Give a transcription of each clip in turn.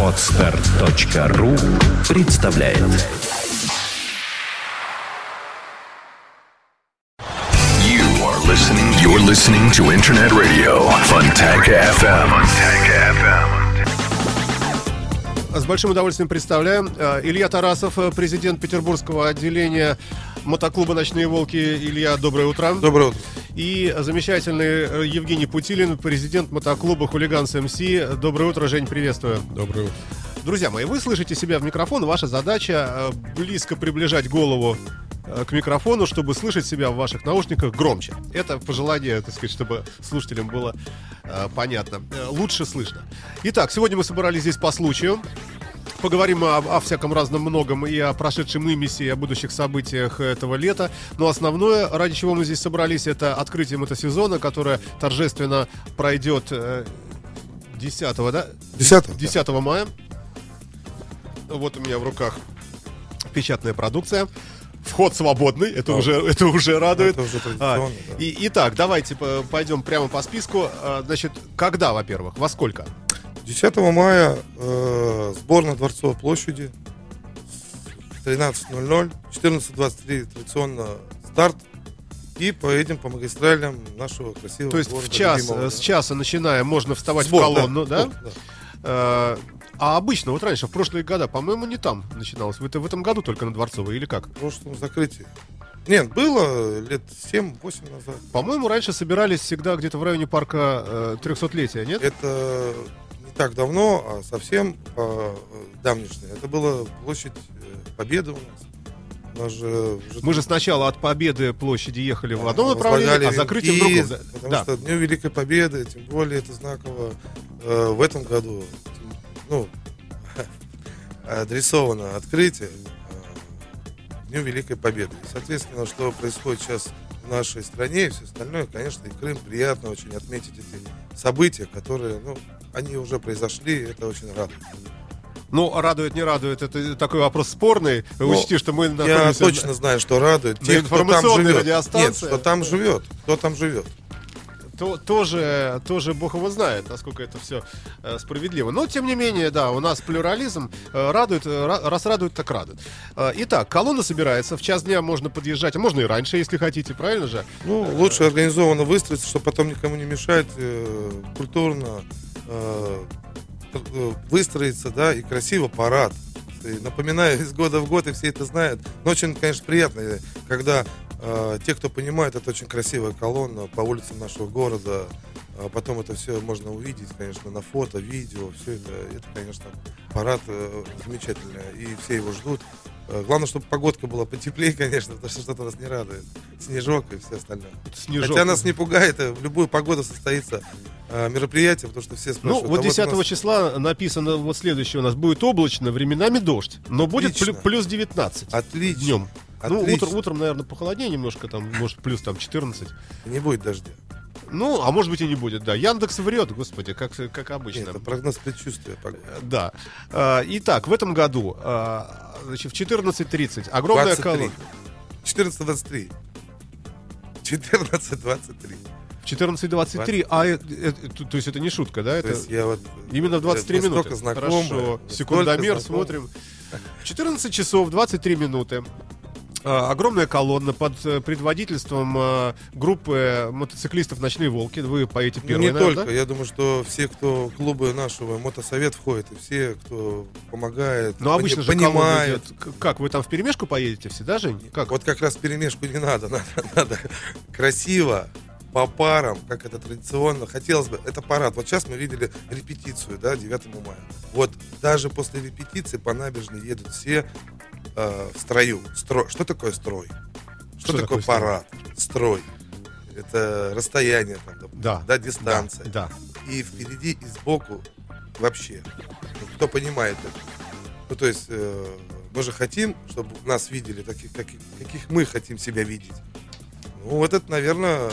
Отстар.ру представляет You are listening. You're listening to Internet Radio Funtank FM. Funtank FM. С большим удовольствием представляем э, Илья Тарасов, э, президент Петербургского отделения мотоклуба «Ночные волки». Илья, доброе утро. Доброе утро. И замечательный э, Евгений Путилин, президент мотоклуба «Хулиганс МС». Доброе утро, Жень, приветствую. Доброе утро. Друзья мои, вы слышите себя в микрофон. Ваша задача э, близко приближать голову э, к микрофону, чтобы слышать себя в ваших наушниках громче. Это пожелание, так сказать, чтобы слушателям было э, понятно. Э, лучше слышно. Итак, сегодня мы собрались здесь по случаю. Поговорим о, о всяком разном многом и о прошедшем имисе, и о будущих событиях этого лета. Но основное, ради чего мы здесь собрались, это открытие мотосезона, которое торжественно пройдет э, 10, да? 10 10 мая. Вот у меня в руках печатная продукция. Вход свободный, это О. уже это уже радует. Это уже А, да. и, итак, давайте по- пойдем прямо по списку. А, Значит, когда, во-первых, во сколько? 10 мая э, сбор на Дворцовой площади с 13.00, 14.23 традиционно старт. И поедем по магистралям нашего красивого То есть города в час, любимого, да. с часа начиная можно вставать Сбор, в колонну, да? сбор, Э, А обычно, вот раньше, в прошлые года, по-моему, не там начиналось. В, это- в этом году только на Дворцовой или как? В прошлом закрытии. Нет, было лет 7-8 назад. По-моему, раньше собирались всегда где-то в районе парка э, 300-летия, нет? Это так давно, а совсем э, давнишнее. Это была площадь э, Победы у нас. У нас же Мы же сначала от Победы площади ехали в одном направлении, а закрытие в венки, другом. Да. Потому Да. что Дню Великой Победы, тем более это знаково э, в этом году, ну, адресовано открытие э, Дню Великой Победы. И, соответственно, что происходит сейчас в нашей стране и все остальное, конечно, и Крым приятно очень отметить эти события, которые, ну, они уже произошли, это очень радует. Ну, радует, не радует, это такой вопрос спорный. Ну, Учти, что мы Я точно знаю, что радует тех, кто там живет. Нет, что там живет. Кто там живет. То- тоже, тоже Бог его знает, насколько это все справедливо. Но, тем не менее, да, у нас плюрализм э, радует, э, ра- раз радует, так радует. Э, итак, колонна собирается, в час дня можно подъезжать, а можно и раньше, если хотите, правильно же? Ну, лучше организованно выстроиться, чтобы потом никому не мешать, э, культурно э, э, выстроиться, да, и красиво парад. И напоминаю, из года в год, и все это знают. Но очень, конечно, приятно, э, когда э, те, кто понимает, это очень красивая колонна по улицам нашего города. А потом это все можно увидеть, конечно, на фото, видео, все это, это, конечно, парад э, замечательный, и все его ждут. Э, Главное, чтобы погодка была потеплее, конечно, потому что что-то нас не радует. Снежок и все остальное. Снежок. Хотя нас не пугает, э, в любую погоду состоится э, мероприятие, потому что все Ну, спрашивают. вот а 10 у нас- числа написано вот следующее у нас. Будет облачно, временами дождь, но будет Отлично. плю- плюс 19 Отлично. днем. Ну, Отлично. утр- утром, наверное, похолоднее немножко, там, может, плюс там 14. Не будет дождя. Ну, а может быть и не будет, да. Яндекс врет, господи, как, как обычно. Нет, это прогноз предчувствия погоды. Э, Да. А, Итак, в этом году а, значит, в 14.30 огромная 23. колонна. 14.23. 14.23. В 14.23, а э, э, то, есть это не шутка, да? То Это есть я вот... именно в 23 мы минуты. знакомы, Хорошо. Секундомер смотрим. В 14 часов 23 минуты. А, Огромная колонна под э, предводительством а, группы мотоциклистов «Ночные волки». Вы поедете Ну, первые, не наверное, только. Я думаю, что все, кто клубы нашего мотосовет входит, и все, кто помогает, Но пони- обычно же понимают. Как, вы там в перемешку поедете все, да, Жень? Как? Вот как раз перемешку не надо. Надо, надо красиво, по парам, как это традиционно. Хотелось бы, это парад. Вот сейчас мы видели репетицию, да, 9 мая. Вот даже после репетиции по набережной едут все э, в строю. Строй. Что такое строй? Что, Что такое, такое парад? Строй. Это расстояние, там, допустим, Да. да, дистанция. Да. И впереди, и сбоку вообще. Ну, Кто понимает это? Ну, то есть, э, мы же хотим, чтобы нас видели таких, каких, каких мы хотим себя видеть. Ну, вот это, наверное,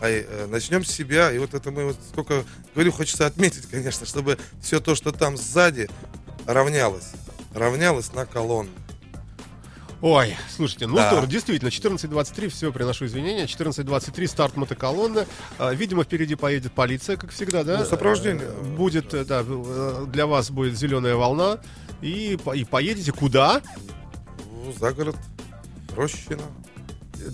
начнем с себя. И вот это мы вот сколько говорю, хочется отметить, конечно, чтобы все то, что там сзади, равнялось. Равнялось на колонну. Ой, слушайте, ну Да. здорово, действительно, 14.23, все, приношу извинения, 14.23, старт мотоколонны, А, видимо, впереди поедет полиция, как всегда, да? Ну, сопровождение. Э, Будет, э, да, э, для вас будет зеленая волна, и, и поедете куда? Ну, за город, Рощина.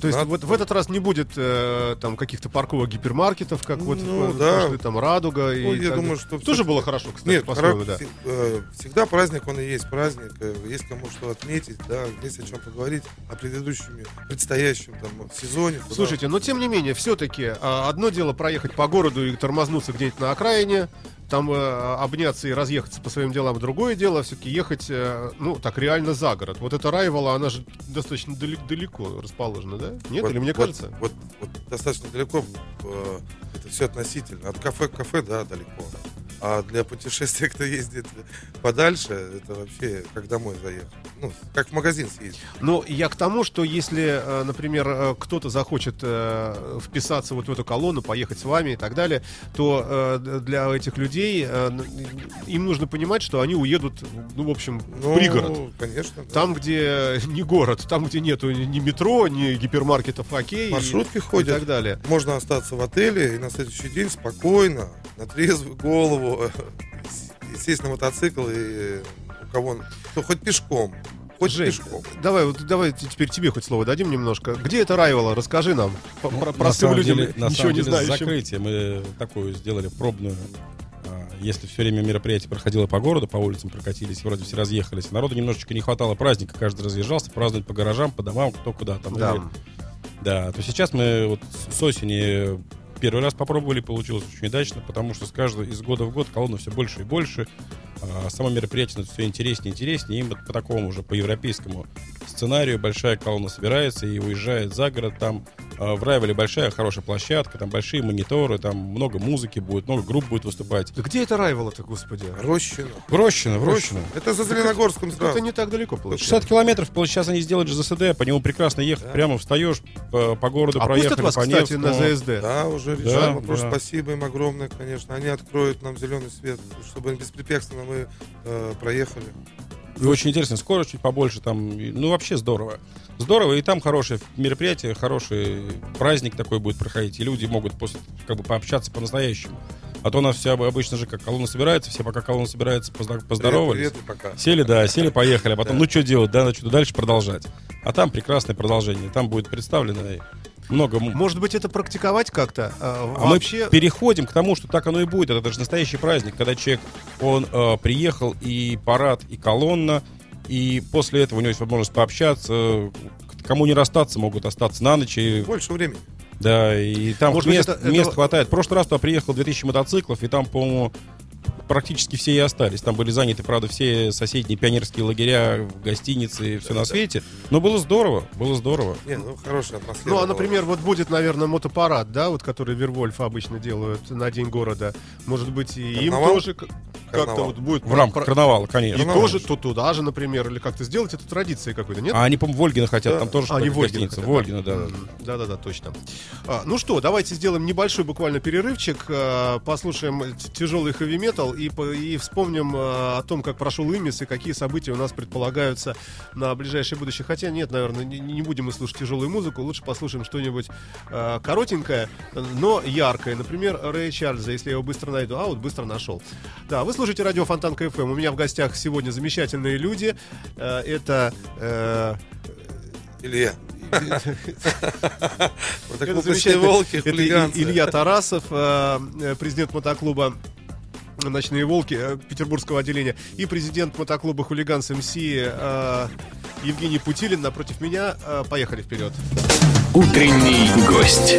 То есть Надо- вот в этот раз не будет э, там каких-то парковых гипермаркетов, как вот Ну, в да. прошлый, там Радуга и Ну, я так думаю, что тоже всё- было хорошо, кстати, Нет, по-своему, да. э, всегда праздник, он и есть праздник. э, Есть кому что отметить, да, есть о чем поговорить, о предыдущем, предстоящем там сезоне. куда- Слушайте, но тем не менее, все-таки одно дело проехать по городу и тормознуться где-нибудь на окраине, там э, обняться и разъехаться по своим делам. Другое дело все-таки ехать, э, ну, так реально за город. Вот эта Райвола, она же достаточно дали- далеко расположена, да? Нет, Вот- или мне вот- кажется? Вот, вот достаточно далеко, э, это все относительно. От кафе к кафе, да, далеко. А для путешествия, кто ездит подальше, это вообще как домой заехать. Ну, как в магазин съездить. Но я к тому, что если, э, например, э, кто-то захочет э, вписаться вот в эту колонну, поехать с вами и так далее, то для этих людей им нужно понимать, что они уедут, ну, в общем, в Ну, пригород. конечно. да. Там, где не город, там, где нету ни метро, ни гипермаркетов окей. Маршрутки и, ходят. И так далее. Можно остаться в отеле и на следующий день спокойно, на трезвую голову, с- сесть на мотоцикл и у кого, ну, хоть пешком, хоть Жень, пешком. давай, вот, давай теперь тебе хоть слово дадим немножко. Где это Райвола? Расскажи нам. Ну, про- на простым самом людям, деле- на ничего самом не деле, знающим. закрытие мы такую сделали пробную. а, Если все время мероприятие проходило по городу, по улицам прокатились, вроде все разъехались. Народу немножечко не хватало праздника, каждый разъезжался, праздновать по гаражам, по домам, кто куда там. Да. Да, то сейчас мы вот с осени первый раз попробовали, получилось очень удачно, потому что с каждого из года в год колонна все больше и больше. А само мероприятие все интереснее и интереснее. И вот по такому уже, по европейскому сценарию большая колонна собирается и уезжает за город. Там в Райвеле большая хорошая площадка, там большие мониторы, там много музыки будет, много групп будет выступать. Да где это Райвола-то, господи? Рощина. В Рощино, в Рощино. Это за Зеленогорском Это сразу. не так далеко получается. 60 километров, сейчас они сделали ЖЗД, по нему прекрасно ехать, прямо встаешь по, по городу, А проехали пустят вас, по кстати, на. ЗСД? Да, уже Да, решаем вопрос. да. Спасибо им огромное, конечно. Они откроют нам зеленый свет, чтобы беспрепятственно мы э, проехали. И очень интересно, скорость чуть побольше, там, ну, вообще здорово. Здорово, и там хорошее мероприятие, хороший праздник такой будет проходить, и люди могут после, как бы, пообщаться по-настоящему. А то у нас все обычно же как колонна собирается, все пока колонна собирается, поздоровались. Привет, привет пока. Сели, да, сели, поехали, а потом, ну, что делать, да, надо что-то дальше продолжать. А там прекрасное продолжение, там будет представлено много... Может быть, это практиковать как-то? А, а вообще... мы переходим к тому, что так оно и будет. Это же настоящий праздник, когда человек, он э, приехал, и парад, и колонна, и после этого у него есть возможность пообщаться. э, Кому не расстаться, могут остаться на ночь. И, Больше времени. да, и там Может быть, мест, это- мест это- хватает. В прошлый раз туда приехал 2000 мотоциклов, и там, по-моему, практически все и остались. Там были заняты, правда, все соседние пионерские лагеря, гостиницы и все на свете. Но было здорово, было здорово. Не, ну хорошая атмосфера. Ну, а, была. например, вот будет, наверное, мотопарад, да, вот который Вервольф обычно делают на День города. Может быть, и им Карнавал? тоже к- как-то вот будет... В рамках карнавала, И конечно. Карнавал. тоже то туда же, например, или как-то сделать это традицией какой-то, нет? А они, по-моему, Вольгина хотят, там тоже А, что-то Вольгина гостиница. Вольгина, да. Да-да-да, точно. А, ну что, давайте сделаем небольшой буквально перерывчик, а, послушаем тяжелый хэви-метал и, по- и вспомним а, о том, как прошел имис и какие события у нас предполагаются на ближайшее будущее. Хотя нет, наверное, не, будем мы слушать тяжелую музыку, лучше послушаем что-нибудь коротенькое, но яркое. Например, Рэя Чарльза, если я его быстро найду. А, вот быстро нашел. Да, вы слушаете радио Фонтан КФМ. У меня в гостях сегодня замечательные люди. Э, Это... э, Илья. Вот Это замечательно. Илья Тарасов, э, э, президент мотоклуба «Ночные волки» петербургского отделения и президент мотоклуба «Хулиганс МС» э, Евгений Путилин напротив меня. Э, Поехали вперед. Утренний гость.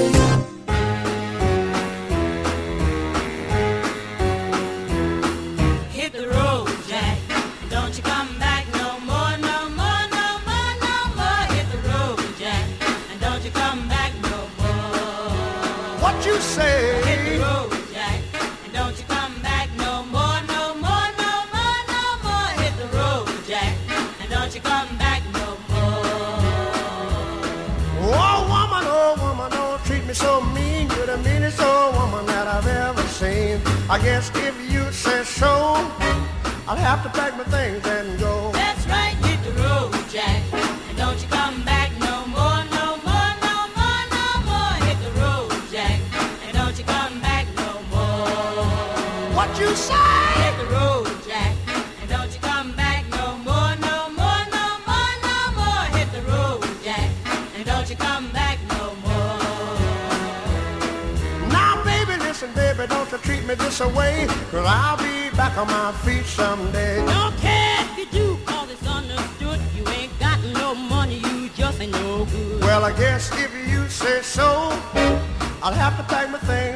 show, I'll have to pack my things and go. That's right, hit the road, Jack. And don't you come back no more, no more, no more, no more. Hit the road, Jack. And don't you come back no more. What you say? Hit the road, Jack. And don't you come back no more, no more, no more, no more. Hit the road, Jack. And don't you come back no more. Now, baby, listen, baby, don't you treat me this away. Cause I'll be back on my feet someday. Don't care if you do, cause it's understood. You ain't got no money, you just ain't no good. Well, I guess if you say so, I'll have to pack my things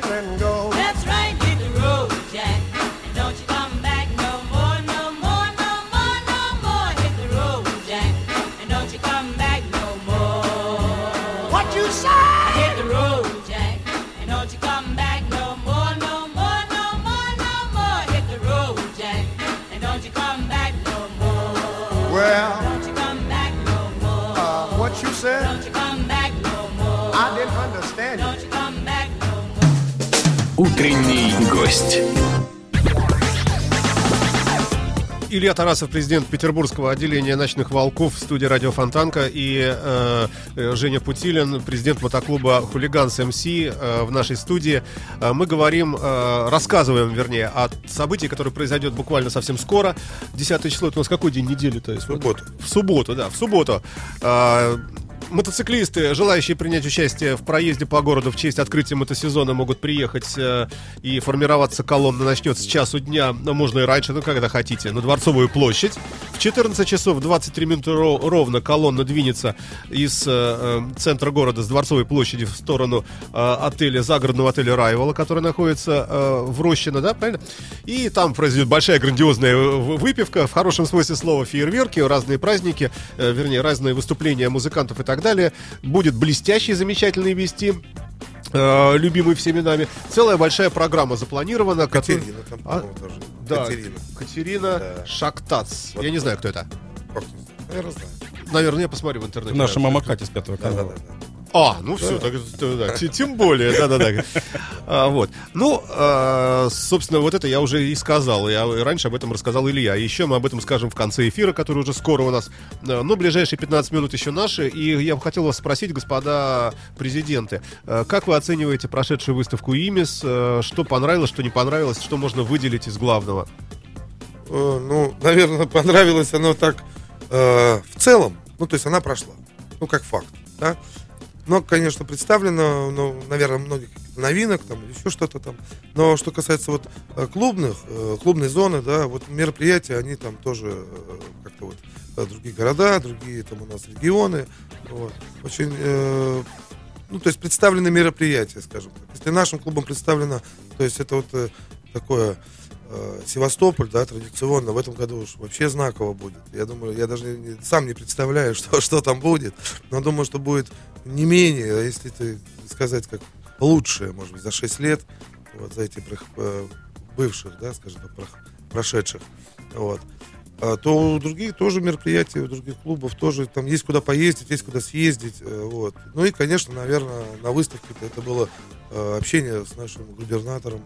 Илья Тарасов, президент Петербургского отделения ночных волков в студии радио Фонтанка и э, э, Женя Путилин, президент мотоклуба Хулиганс МС э, в нашей студии. Э, мы говорим, э, рассказываем, вернее, о событии, которое произойдет буквально совсем скоро. 10 число, это у нас какой день недели-то? В субботу. В субботу, да, в субботу. Э, Мотоциклисты, желающие принять участие в проезде по городу в честь открытия мотосезона, могут приехать э, и формироваться колонна начнется с часу дня, но можно и раньше, ну когда хотите, на Дворцовую площадь. В 14 часов 23 минуты ро- ровно колонна двинется из э, э, центра города, с Дворцовой площади в сторону э, отеля, загородного отеля Райвола, который находится э, в Рощино, да, правильно? И там произойдет большая грандиозная выпивка, в хорошем смысле слова фейерверки, разные праздники, э, вернее, разные выступления музыкантов и так далее. Будет блестящий, замечательный вести. э, любимый всеми нами. Целая большая программа запланирована. Катерина там, А, тоже. да, Катерина. Катерина Да. Шактац. Вот Я не так. знаю, кто это. Как не знаю? Наверное, знаю. Наверное, я посмотрю в интернете. Наша мама Катя с пятого Да, да, канала. да. да. А, ну все, так, да, да, те- тем более, да-да-да. А, вот. Ну, а, собственно, вот это я уже и сказал. Я раньше об этом рассказал Илья. Еще мы об этом скажем в конце эфира, который уже скоро у нас. А, Но ближайшие 15 минут еще наши. И я бы хотел вас спросить, господа президенты, как вы оцениваете прошедшую выставку ИМИС? Что понравилось, что не понравилось, что можно выделить из главного? Э, Ну, наверное, понравилось оно так э, в целом. Ну, то есть она прошла. Ну, как факт, да. Но, конечно, представлено, ну, наверное, многих новинок там, или еще что-то там. Но что касается вот э, клубных, э, клубной зоны, да, вот мероприятия, они там тоже э, как-то вот другие города, другие там у нас регионы. Вот. Очень, ну, то есть представлены мероприятия, скажем так. Если нашим клубом представлено, то есть это вот э, такое э, Севастополь, да, традиционно, в этом году уж вообще знаково будет. Я думаю, я даже не- сам не представляю, что, что там будет, но думаю, что будет не менее, а если ты сказать, как лучшее, может быть, за 6 лет, вот за эти э, бывших, да, скажем так, прошедших, вот, А, то у других тоже мероприятий, у других клубов тоже там есть куда поездить, есть куда съездить, э, вот. Ну и, конечно, наверное, на выставке это было э, общение с нашим губернатором,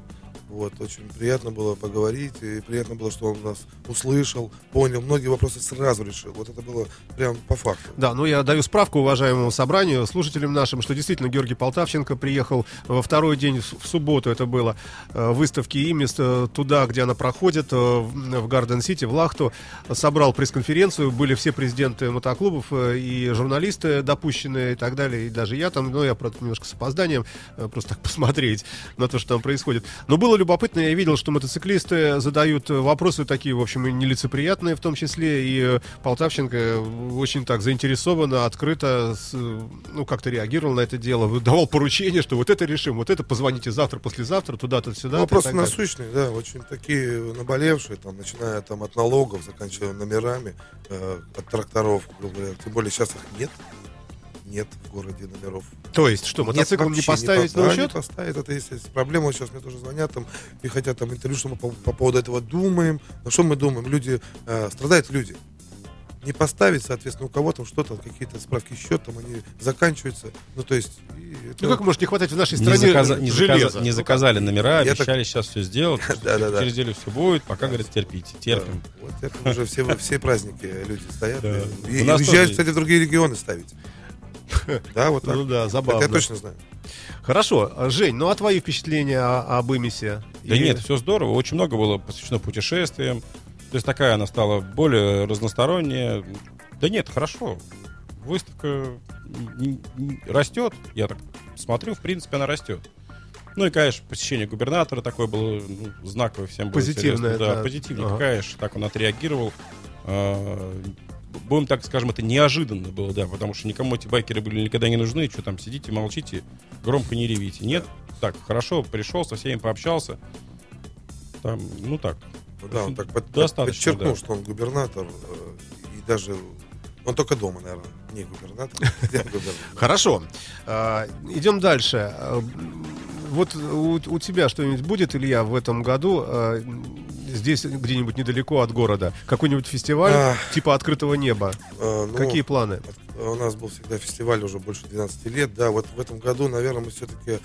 вот, очень приятно было поговорить, и приятно было, что он нас услышал, понял, многие вопросы сразу решил. Вот это было прям по факту. Да, ну я даю справку уважаемому собранию, слушателям нашим, что действительно Георгий Полтавченко приехал во второй день, в субботу это было, э, выставки ИМИС э, туда, где она проходит, э, в Гарден-Сити, в Лахту, собрал пресс-конференцию, были все президенты мотоклубов и журналисты допущенные и так далее, и даже я там, ну я, правда, немножко с опозданием, просто так посмотреть на то, что там происходит. Но было любопытно, я видел, что мотоциклисты задают вопросы такие, в общем, и нелицеприятные в том числе, и э, Полтавченко э, очень так заинтересованно, открыто, э, ну, как-то реагировал на это дело, давал поручение, что вот это решим, вот это позвоните завтра, послезавтра, туда-то, сюда. Вопросы насущные, да, очень такие наболевшие, там, начиная там от налогов, заканчивая номерами, э, от тракторов, грубо говоря. Тем более сейчас их нет. Нет в городе номеров. То есть, что, Нет, мотоцикл не вообще поставить по- на да, учет? не поставить, это есть, есть проблема. Сейчас мне тоже звонят там и хотят там интервью, что мы по, по поводу этого думаем. Но что мы думаем? Люди, э, страдают люди. Не поставить, соответственно, у кого там что-то, какие-то справки счет, там они заканчиваются. Ну, то есть... и это- Ну как может не хватать в нашей Не, стране заказа- не железа? заказа- не Ну, заказали номера, Я обещали сейчас все сделать. Да-да-да. Через неделю все будет, пока, говорят, терпите, терпим. Да, Вот это уже все, все праздники люди стоят. Да. И, нас уезжают, кстати, в другие регионы ставить. Да, вот так. Ну да, забавно. я точно знаю. Хорошо. А, Жень, ну а твои впечатления о- об Имисе? Да И- нет, все здорово. Очень много было посвящено путешествиям. То есть такая она стала более разносторонняя. Да нет, хорошо. Выставка растет. Я так смотрю, в принципе, она растет. Ну и, конечно, посещение губернатора такое было ну, знаковое всем было Позитивное. Да, да. позитивнее, Ага. конечно, так он отреагировал. А, Будем так скажем, это неожиданно было, да, потому что никому эти байкеры были никогда не нужны. Что там, сидите, молчите, громко не ревите. Нет, так, хорошо, пришел, со всеми пообщался. Там, ну так, да, он так под- Достаточно, подчеркнул, да. что он губернатор. э, И даже... Он только дома, наверное, не губернатор. Губернатор. Хорошо. А, идем дальше. А, Вот у, тебя что-нибудь будет, Илья, в этом году а, здесь где-нибудь недалеко от города? Какой-нибудь фестиваль А. типа открытого неба? Э, ну, Какие планы? От- У нас был всегда фестиваль уже больше 12 лет. Да, вот в этом году, наверное, мы все-таки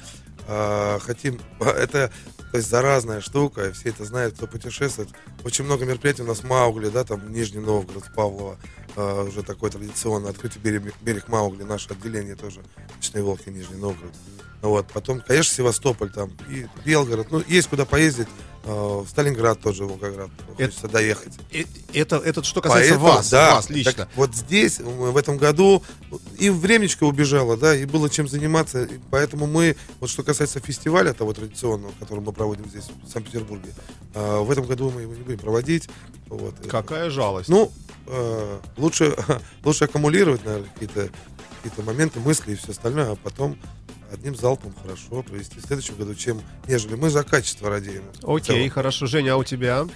хотим... Это то есть заразная штука, все это знают, кто путешествует. Очень много мероприятий у нас в Маугли, да, там Нижний Новгород, в Павлово, а, уже такой традиционный, открытый берег, берег Маугли, наше отделение тоже, Ночные Волки, Нижний Новгород. Вот, потом, конечно, Севастополь там, и Белгород, ну, есть куда поездить, а, в Сталинград тоже, Волгоград, хочется доехать. Э, Это, это что касается Поэтому, вас, да, вас лично. так вот здесь, м, в этом году, и времечко убежало, да, и было чем заниматься. и поэтому мы, вот что касается фестиваля того традиционного, который мы проводим здесь, в Санкт-Петербурге, в этом году мы его не будем проводить. Вот. Какая жалость. Ну, э, лучше, лучше аккумулировать, наверное, какие-то какие моменты, мысли и все остальное, а потом одним залпом хорошо провести в следующем году, чем нежели мы за качество радеем. Окей, хорошо. Женя, а у тебя?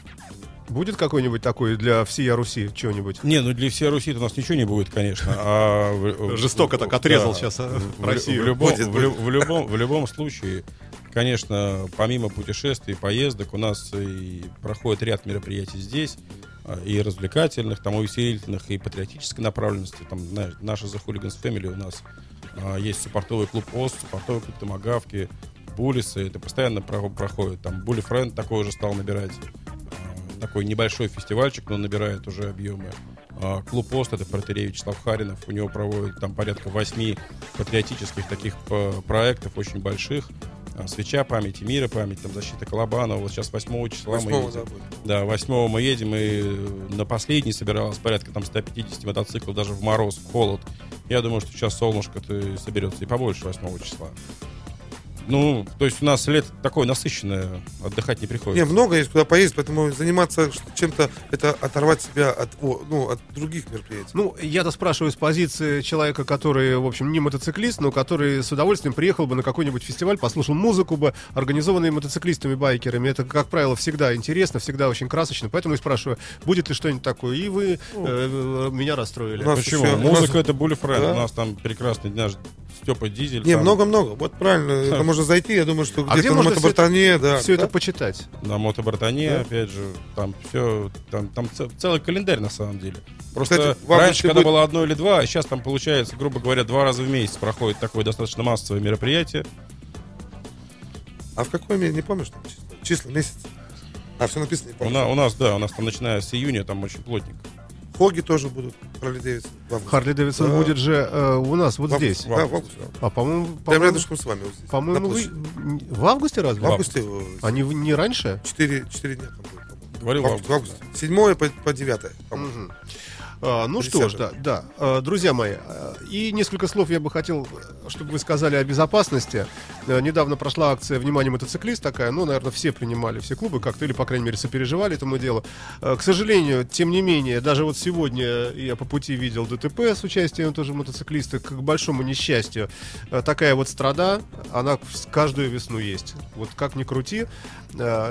Будет какой-нибудь такой для всей Руси что-нибудь? Не, ну для всей Руси у нас ничего не будет, конечно. А в- Жестоко так отрезал да. сейчас а, В, Россию. в любом, Будет, в, лю- в любом, в любом случае, конечно, помимо путешествий, поездок, у нас и проходит ряд мероприятий здесь, а, и развлекательных, там, увеселительных, и патриотической направленности. Там, знаешь, наша The Hooligans Family у нас есть суппортовый клуб ОС, суппортовый клуб Томагавки, Булисы, это постоянно про- проходит. Там Були Френд такой уже стал набирать. А, Такой небольшой фестивальчик, но набирает уже объемы. А, Клуб ОСТ, это протерей Вячеслав Харинов, у него проводят там порядка восьми патриотических таких п- проектов, очень больших. А, Свеча памяти, мира памяти, там защита Колобанова. Вот сейчас 8 числа мы Восьмого, едем. да, будет. Да, 8 мы едем, и на последний собиралось порядка там 150 мотоциклов, даже в мороз, в холод. Я думаю, что сейчас солнышко-то соберется и побольше 8 числа. Ну, то есть у нас лето такое насыщенное, отдыхать не Не, приходится. много есть куда поездить, поэтому заниматься чем-то, это оторвать себя от, о, ну, от других мероприятий. Ну, я-то спрашиваю с позиции человека, который, в общем, не мотоциклист, но который с удовольствием приехал бы на какой-нибудь фестиваль, послушал музыку бы, организованный мотоциклистами, байкерами. Это, как правило, всегда интересно, всегда очень красочно. Поэтому я спрашиваю, будет ли что-нибудь такое. И вы э, меня расстроили. Почему? еще- Музыка это Friend. Да. У нас там прекрасный наш Степа Дизель. Не, там много-много. Вот правильно, это можно зайти, я думаю, что А где где-то на можно всё мотобартане, да. Все да. это почитать. На мотобартане, Да. опять же, там все, там, там целый календарь на самом деле. Просто Кстати, раньше, когда будет- было одно или два, а сейчас там получается, грубо говоря, два раза в месяц проходит такое достаточно массовое мероприятие. А в какой месяц, не помнишь числа? Числа, месяц? А, все написано, не У, помню. на- у нас, да, у нас там начиная с июня, там очень плотненько. Хоги тоже будут, Харли Дэвидсон. Харли Дэвидсон Да. будет же э, у нас, вот В августе, здесь. В Да, в августе. А, по-моему, по-моему, рядышком с вами вот здесь. по-моему, вы- в августе разве? В августе. э, Они не раньше? Четыре, четыре дня там будет, по-моему. Говорил В августе. В августе. Седьмое по, по девятое. А, ну что ж, да, да. А, Друзья мои, а, и несколько слов я бы хотел, чтобы вы сказали о безопасности. А, Недавно прошла акция «Внимание, мотоциклист» такая, ну, наверное, все принимали, все клубы как-то, или, по крайней мере, сопереживали этому делу. А, К сожалению, тем не менее, даже вот сегодня я по пути видел ДТП с участием тоже мотоциклиста, к большому несчастью. А, Такая вот страда, она каждую весну есть. Вот как ни крути,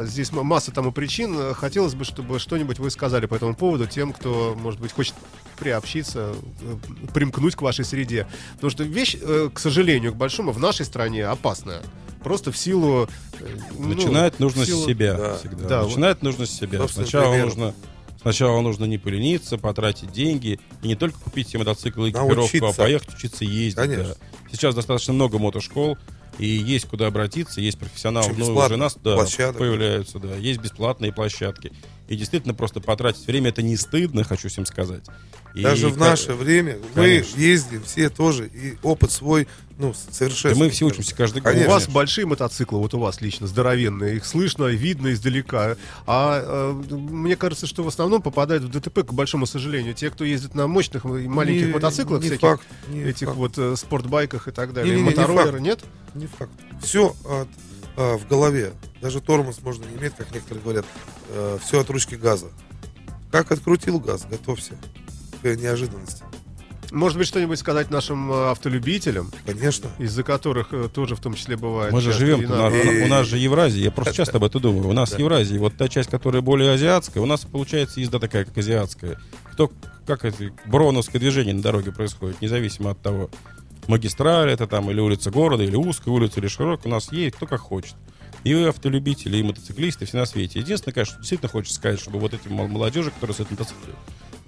здесь масса тому причин. Хотелось бы, чтобы что-нибудь вы сказали по этому поводу тем, кто, может быть, хочет приобщиться, э, примкнуть к вашей среде. Потому что вещь, э, к сожалению, к большому, в нашей стране опасная. Просто в силу... э, ну, Начинать нужно силу- с себя да. всегда. Да, Начинать нужно с себя. Сначала нужно, сначала нужно не полениться, потратить деньги и не только купить себе мотоцикл и экипировку, а Научиться. поехать учиться ездить. Конечно. да. Сейчас достаточно много мотошкол. И есть куда обратиться, есть профессионалы, ну, уже нас да, площадок. появляются, да, есть бесплатные площадки. И действительно просто потратить время это не стыдно, хочу всем сказать. И Даже в как- наше время Конечно. мы ездим все тоже, и опыт свой, ну, совершенно. Да мы все учимся каждый год. У вас большие мотоциклы, вот у вас лично, здоровенные, их слышно, видно издалека. А э, мне кажется, что в основном попадают в ДТП, к большому сожалению, те, кто ездит на мощных и маленьких Не- мотоциклах, не всяких факт, не этих факт. вот э, спортбайках и так далее, Не-не-не, не мотороллеры, факт. нет? Не факт. Все от, а, в голове. Даже тормоз можно не иметь, как некоторые говорят. все от ручки газа. Как открутил газ, готовься к неожиданности. Может быть, что-нибудь сказать нашим э, автолюбителям, Конечно. из-за которых э, тоже в том числе бывает. Мы же живем, у на- нас, у нас же Евразия, я просто часто об этом думаю. У нас Евразия, вот та часть, которая более азиатская, у нас получается езда такая, как азиатская. Кто, как это, броуновское движение на дороге происходит, независимо от того, магистраль это там, или улица города, или узкая улица, или широкая, у нас едет кто как хочет. И автолюбители, и мотоциклисты, все на свете. Единственное, конечно, действительно хочется сказать, чтобы вот мол- молодежи, которые с этим мотоцикле,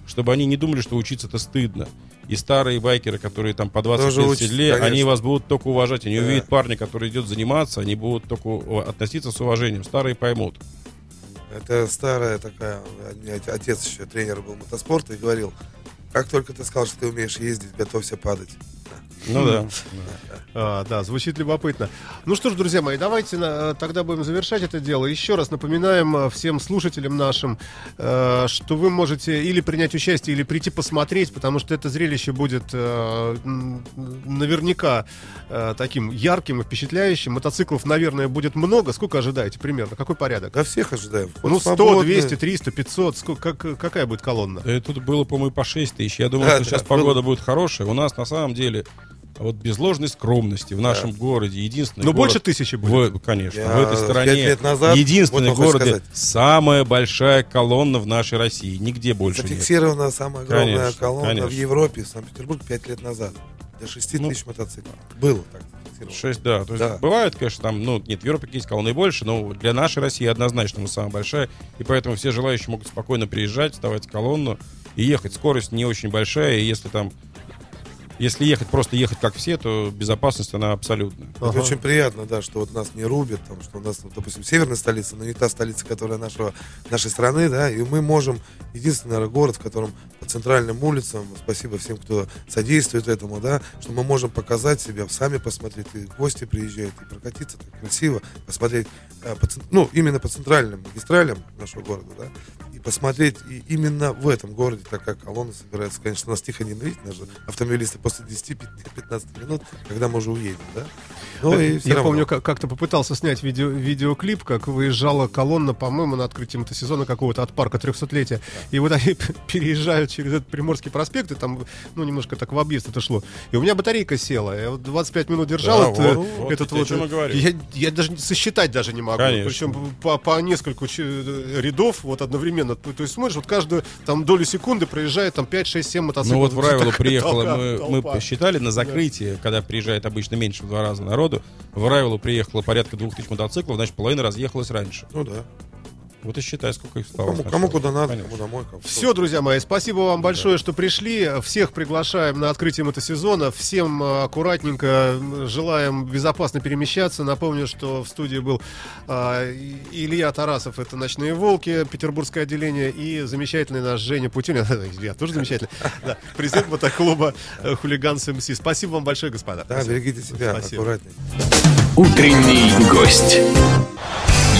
чтобы они не думали, что учиться это стыдно. И старые байкеры, которые там по 20 Тоже лет учатся, седле, они конечно. вас будут только уважать. Они Да. увидят парня, который идет заниматься, они будут только относиться с уважением. Старые поймут. Это старая такая, отец еще тренер был мотоспорта и говорил, как только ты сказал, что ты умеешь ездить, готовься падать. Ну да. А, да, звучит любопытно. Ну что ж, друзья мои, давайте на- тогда будем завершать это дело. Еще раз напоминаем э, всем слушателям нашим, э, что вы можете или принять участие, или прийти посмотреть, потому что это зрелище будет э, наверняка э, таким ярким и впечатляющим. Мотоциклов, наверное, будет много. Сколько ожидаете примерно? Какой порядок? Да всех ожидаем. Вход Ну, 100, свободный. 200, 300, 500. Сколько, как- какая будет колонна? Да тут было, по-моему, по 6 тысяч. Я думаю, Да, что да, сейчас было. погода будет хорошая. У нас на самом деле вот без ложной скромности в нашем городе единственный Ну, город- больше тысячи будет. В- конечно, Я в этой пять стране лет назад, единственный вот городе сказать. самая большая колонна в нашей России. Нигде больше нет. Зафиксирована самая огромная Конечно, колонна конечно. в Европе, Санкт-Петербург, 5 лет назад. До 6 Ну, тысяч мотоциклов. Было так зафиксировано. 6, да. То есть Да. бывает, конечно, там, ну, нет, в Европе есть колонны больше, но для нашей России однозначно мы самая большая, и поэтому все желающие могут спокойно приезжать, вставать в колонну и ехать. Скорость не очень большая, и если там, если ехать, просто ехать как все, то безопасность, она абсолютная. Это Ага. очень приятно, да, что вот нас не рубят, там, что у нас, вот, допустим, северная столица, но не та столица, которая нашего, нашей страны, да, и мы можем, единственный наверное, город, в котором по центральным улицам, спасибо всем, кто содействует этому, да, что мы можем показать себя, сами посмотреть, и гости приезжают, и прокатиться так красиво, посмотреть, э, по ну, именно по центральным магистралям нашего города, да, посмотреть и именно в этом городе такая колонна собирается. Конечно, нас тихо ненавидят, наши автомобилисты после 10-15 минут, когда мы уже уедем, да. Ну, и всё Я равно. помню, как- как-то попытался снять видео, видеоклип, как выезжала колонна, по-моему, на открытии мотосезона какого-то от парка 300-летия. И вот они переезжают через этот Приморский проспект, и там, ну, немножко так в объезд это шло. И у меня батарейка села. Я вот 25 минут держал Да, этот, вот, э, вот этот вот. и э. Я, я даже сосчитать даже не могу. Конечно. Причем по, по нескольку э, рядов вот одновременно. То есть смотришь, вот каждую там долю секунды проезжает там 5, 6, 7 мотоциклов. Ну вот в Райвелу приехало, толпа, мы, мы толпа. посчитали на закрытие, когда приезжает обычно меньше в два раза народу, в Райвелу приехало порядка двух тысяч мотоциклов, значит, половина разъехалась раньше. Ну да. Вот и считай, сколько их стало. Кому, сначала. кому куда надо, Конечно. кому домой. Кому Все, друзья мои, спасибо вам большое, что пришли. Всех приглашаем на открытие мотосезона. Всем э, аккуратненько желаем безопасно перемещаться. Напомню, что в студии был И- Илья Тарасов, это «Ночные волки», петербургское отделение, и замечательный наш Женя Путилин. Илья тоже замечательный. Да, президент мотоклуба э, «Хулиган с МС». Спасибо вам большое, господа. Да, Спасибо. берегите себя, Спасибо. аккуратнее. Утренний гость.